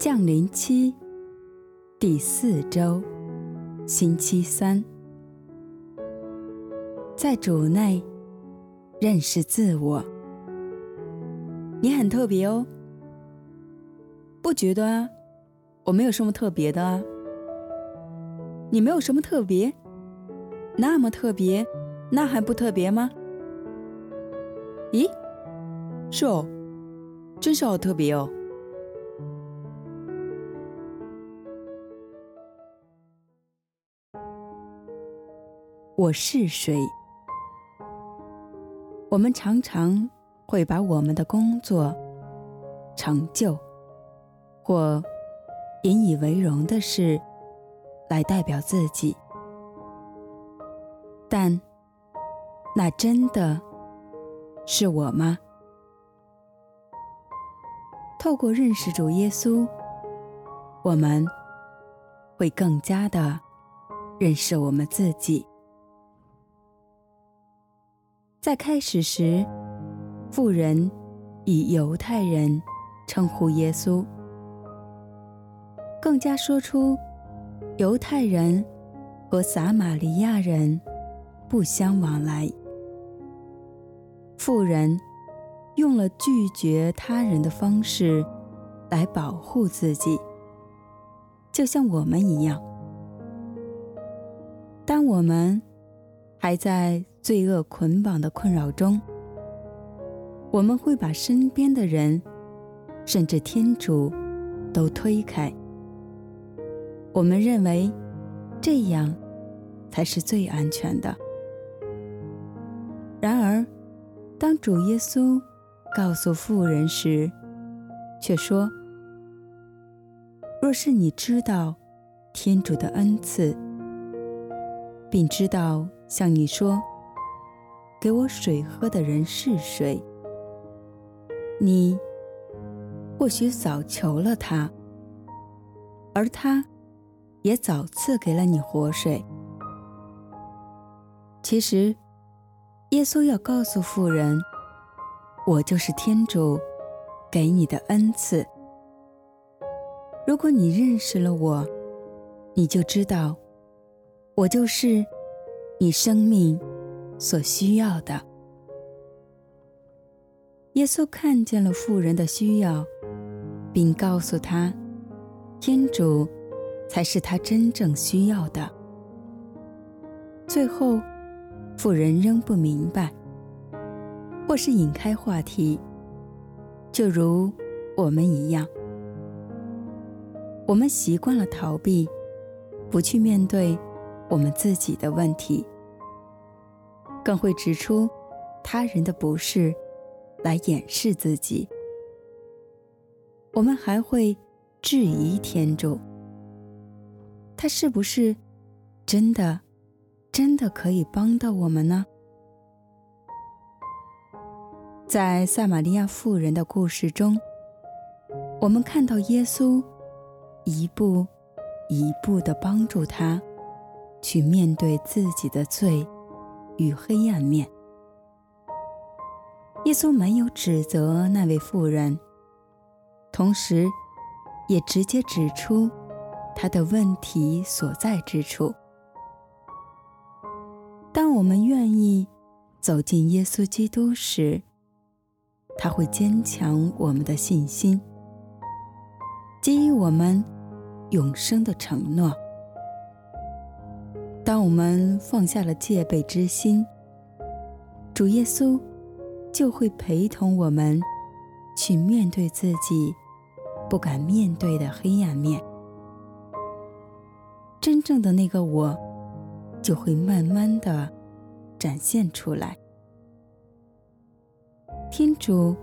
降临期第四周，星期三，在主内认识自我。你很特别哦，不觉得啊？我没有什么特别的啊。你没有什么特别？那么特别，那还不特别吗？咦，是哦，真是好特别哦。我是谁？我们常常会把我们的工作、成就或引以为荣的事来代表自己，但那真的是我吗？透过认识主耶稣，我们会更加的认识我们自己。在开始时，富人以犹太人称呼耶稣，更加说出犹太人和撒玛利亚人不相往来。富人用了拒绝他人的方式来保护自己，就像我们一样。当我们还在罪恶捆绑的困扰中，我们会把身边的人，甚至天主，都推开。我们认为这样才是最安全的。然而，当主耶稣告诉妇人时，却说：“若是你知道天主的恩赐，并知道向你说。”给我水喝的人是谁？你或许早求了他，而他也早赐给了你活水。其实，耶稣要告诉妇人：“我就是天主给你的恩赐。如果你认识了我，你就知道，我就是你生命。”所需要的。耶稣看见了妇人的需要，并告诉她，天主才是她真正需要的。最后，妇人仍不明白，或是引开话题，就如我们一样，我们习惯了逃避，不去面对我们自己的问题。更会指出他人的不是，来掩饰自己。我们还会质疑天主，他是不是真的、真的可以帮到我们呢？在撒玛利亚妇人的故事中，我们看到耶稣一步一步的帮助她去面对自己的罪。与黑暗面，耶稣没有指责那位妇人，同时，也直接指出她的问题所在之处。当我们愿意走进耶稣基督时，他会坚强我们的信心，给予我们永生的承诺。当我们放下了戒备之心，主耶稣就会陪同我们去面对自己不敢面对的黑暗面。真正的那个我就会慢慢的展现出来。天主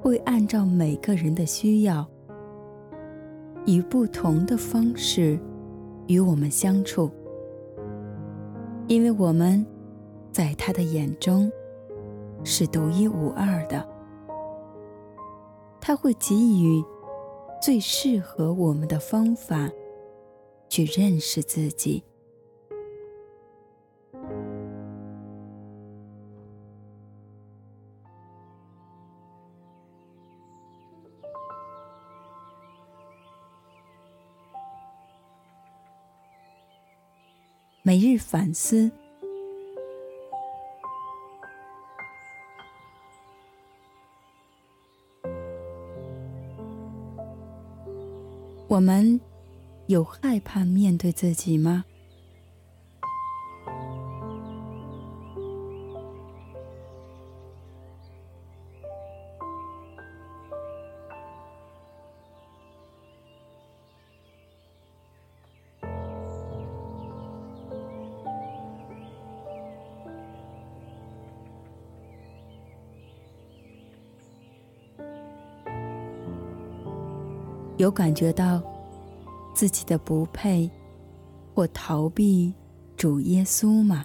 会按照每个人的需要，以不同的方式与我们相处。因为我们在他的眼中是独一无二的，他会给予最适合我们的方法去认识自己。每日反思。我们有害怕面对自己吗？有感觉到自己的不配或逃避主耶稣吗？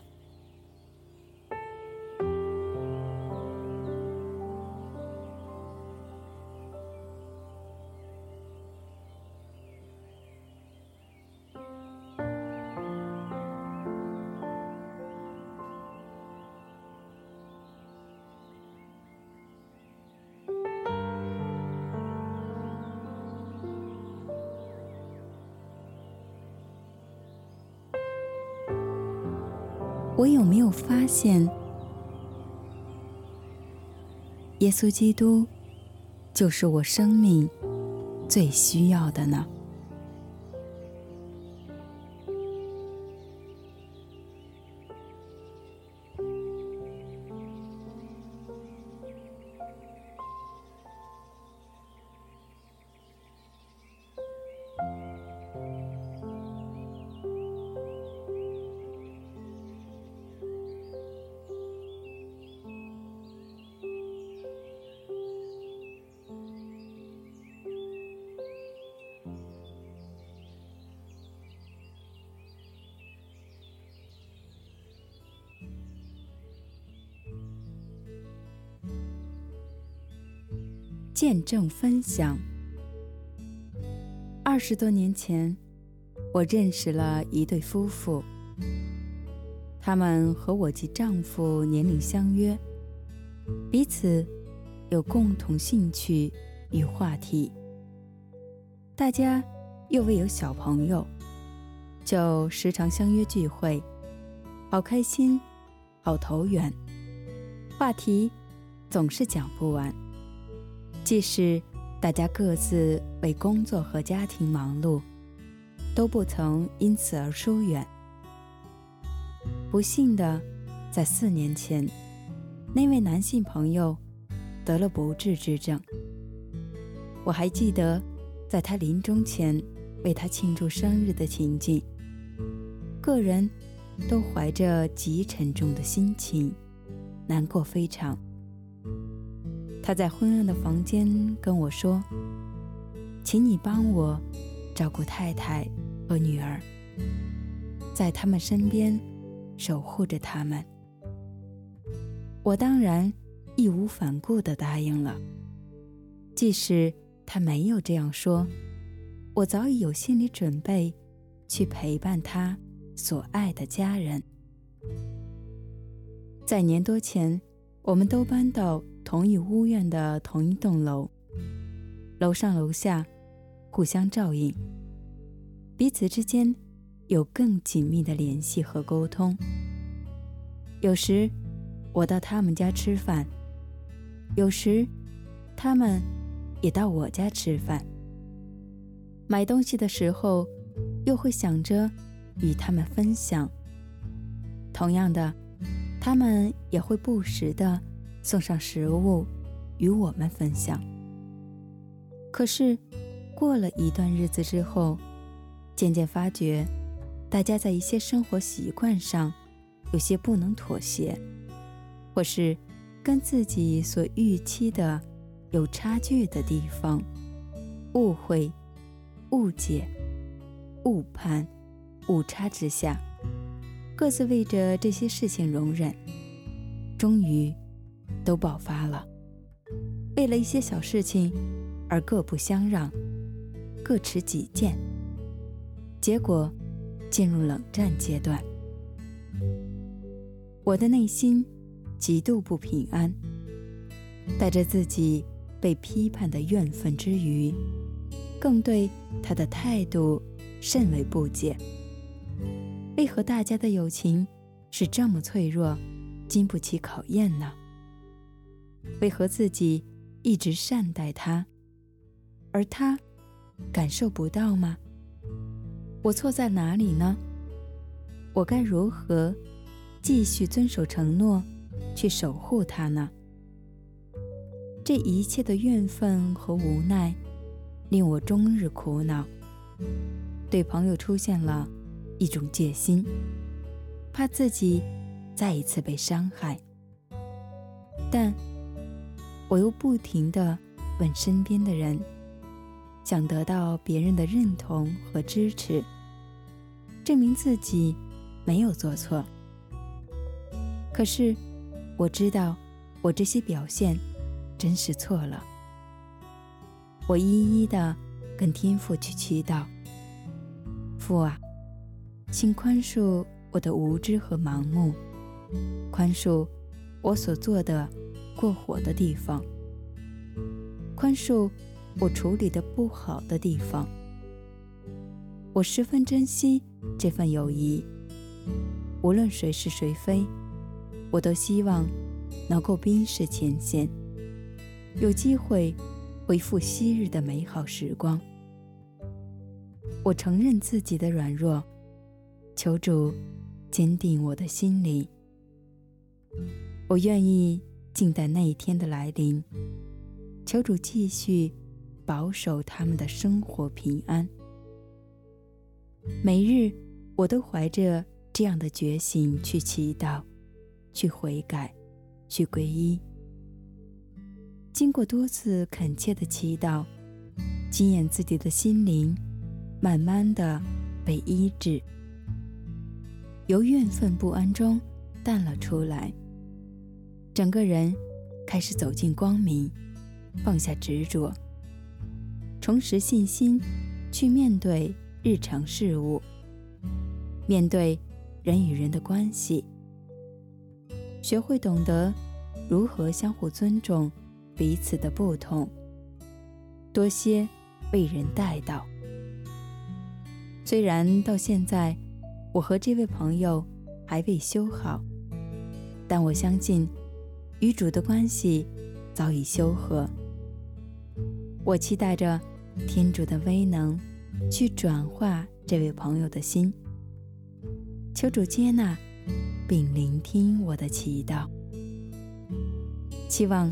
我有没有发现，耶稣基督就是我生命最需要的呢？见证分享。二十多年前，我认识了一对夫妇。他们和我及丈夫年龄相约，彼此有共同兴趣与话题。大家又未有小朋友，就时常相约聚会，好开心，好投缘，话题总是讲不完。即使大家各自为工作和家庭忙碌，都不曾因此而疏远。不幸的，在四年前，那位男性朋友得了不治之症。我还记得，在他临终前为他庆祝生日的情景，个人都怀着极沉重的心情，难过非常。他在昏暗的房间跟我说：“请你帮我照顾太太和女儿，在他们身边守护着他们。”我当然义无反顾地答应了。即使他没有这样说，我早已有心理准备去陪伴他所爱的家人。在年多前，我们都搬到。同一屋苑的同一栋楼，楼上楼下互相照应，彼此之间有更紧密的联系和沟通。有时我到他们家吃饭，有时他们也到我家吃饭。买东西的时候，又会想着与他们分享。同样的，他们也会不时的。送上食物与我们分享。可是，过了一段日子之后，渐渐发觉，大家在一些生活习惯上有些不能妥协，或是跟自己所预期的有差距的地方，误会、误解、误判、误差之下，各自为着这些事情容忍，终于。都爆发了，为了一些小事情而各不相让，各持己见，结果进入冷战阶段。我的内心极度不平安，带着自己被批判的怨愤之余，更对他的态度甚为不解。为何大家的友情是这么脆弱，经不起考验呢？为何自己一直善待他，而他感受不到吗？我错在哪里呢？我该如何继续遵守承诺，去守护他呢？这一切的怨愤和无奈，令我终日苦恼。对朋友出现了一种戒心，怕自己再一次被伤害。但我又不停的问身边的人，想得到别人的认同和支持，证明自己没有做错。可是我知道，我这些表现真是错了。我一一的跟天父去祈祷。父啊，请宽恕我的无知和盲目，宽恕我所做的过火的地方，宽恕我处理的不好的地方。我十分珍惜这份友谊，无论谁是谁非，我都希望能够冰释前嫌，有机会恢复昔日的美好时光。我承认自己的软弱，求主坚定我的心灵。我愿意静待那一天的来临，求主继续保守他们的生活平安。每日我都怀着这样的决心去祈祷、去悔改、去皈依。经过多次恳切的祈祷，经验自己的心灵。慢慢的被医治，由怨愤不安中淡了出来，整个人开始走进光明，放下执着，重拾信心，去面对日常事务，面对人与人的关系，学会懂得如何相互尊重彼此的不同，多些被人带到。虽然到现在，我和这位朋友还未修好，但我相信与主的关系早已修和。我期待着天主的威能去转化这位朋友的心，求主接纳并聆听我的祈祷。期望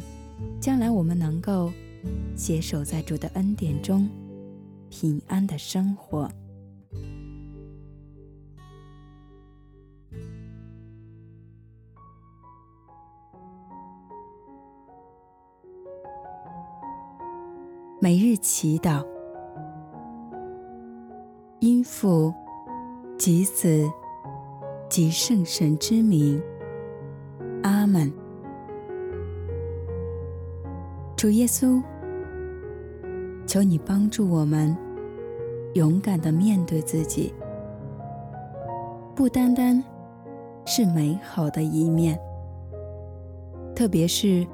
将来我们能够携手在主的恩典中平安的生活。每日祈祷，因父及子及圣神之名，阿门。主耶稣，求你帮助我们勇敢的面对自己，不单单是美好的一面，特别是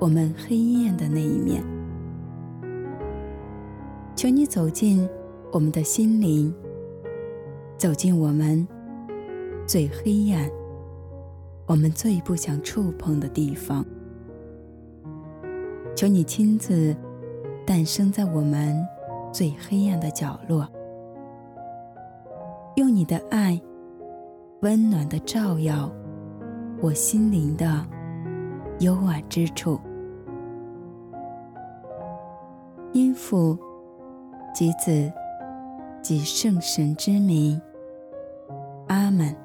我们黑暗的那一面。求你走进我们的心灵，走进我们最黑暗、我们最不想触碰的地方。求你亲自诞生在我们最黑暗的角落，用你的爱温暖地照耀我心灵的幽暗之处。音符。及子及圣神之名。阿门。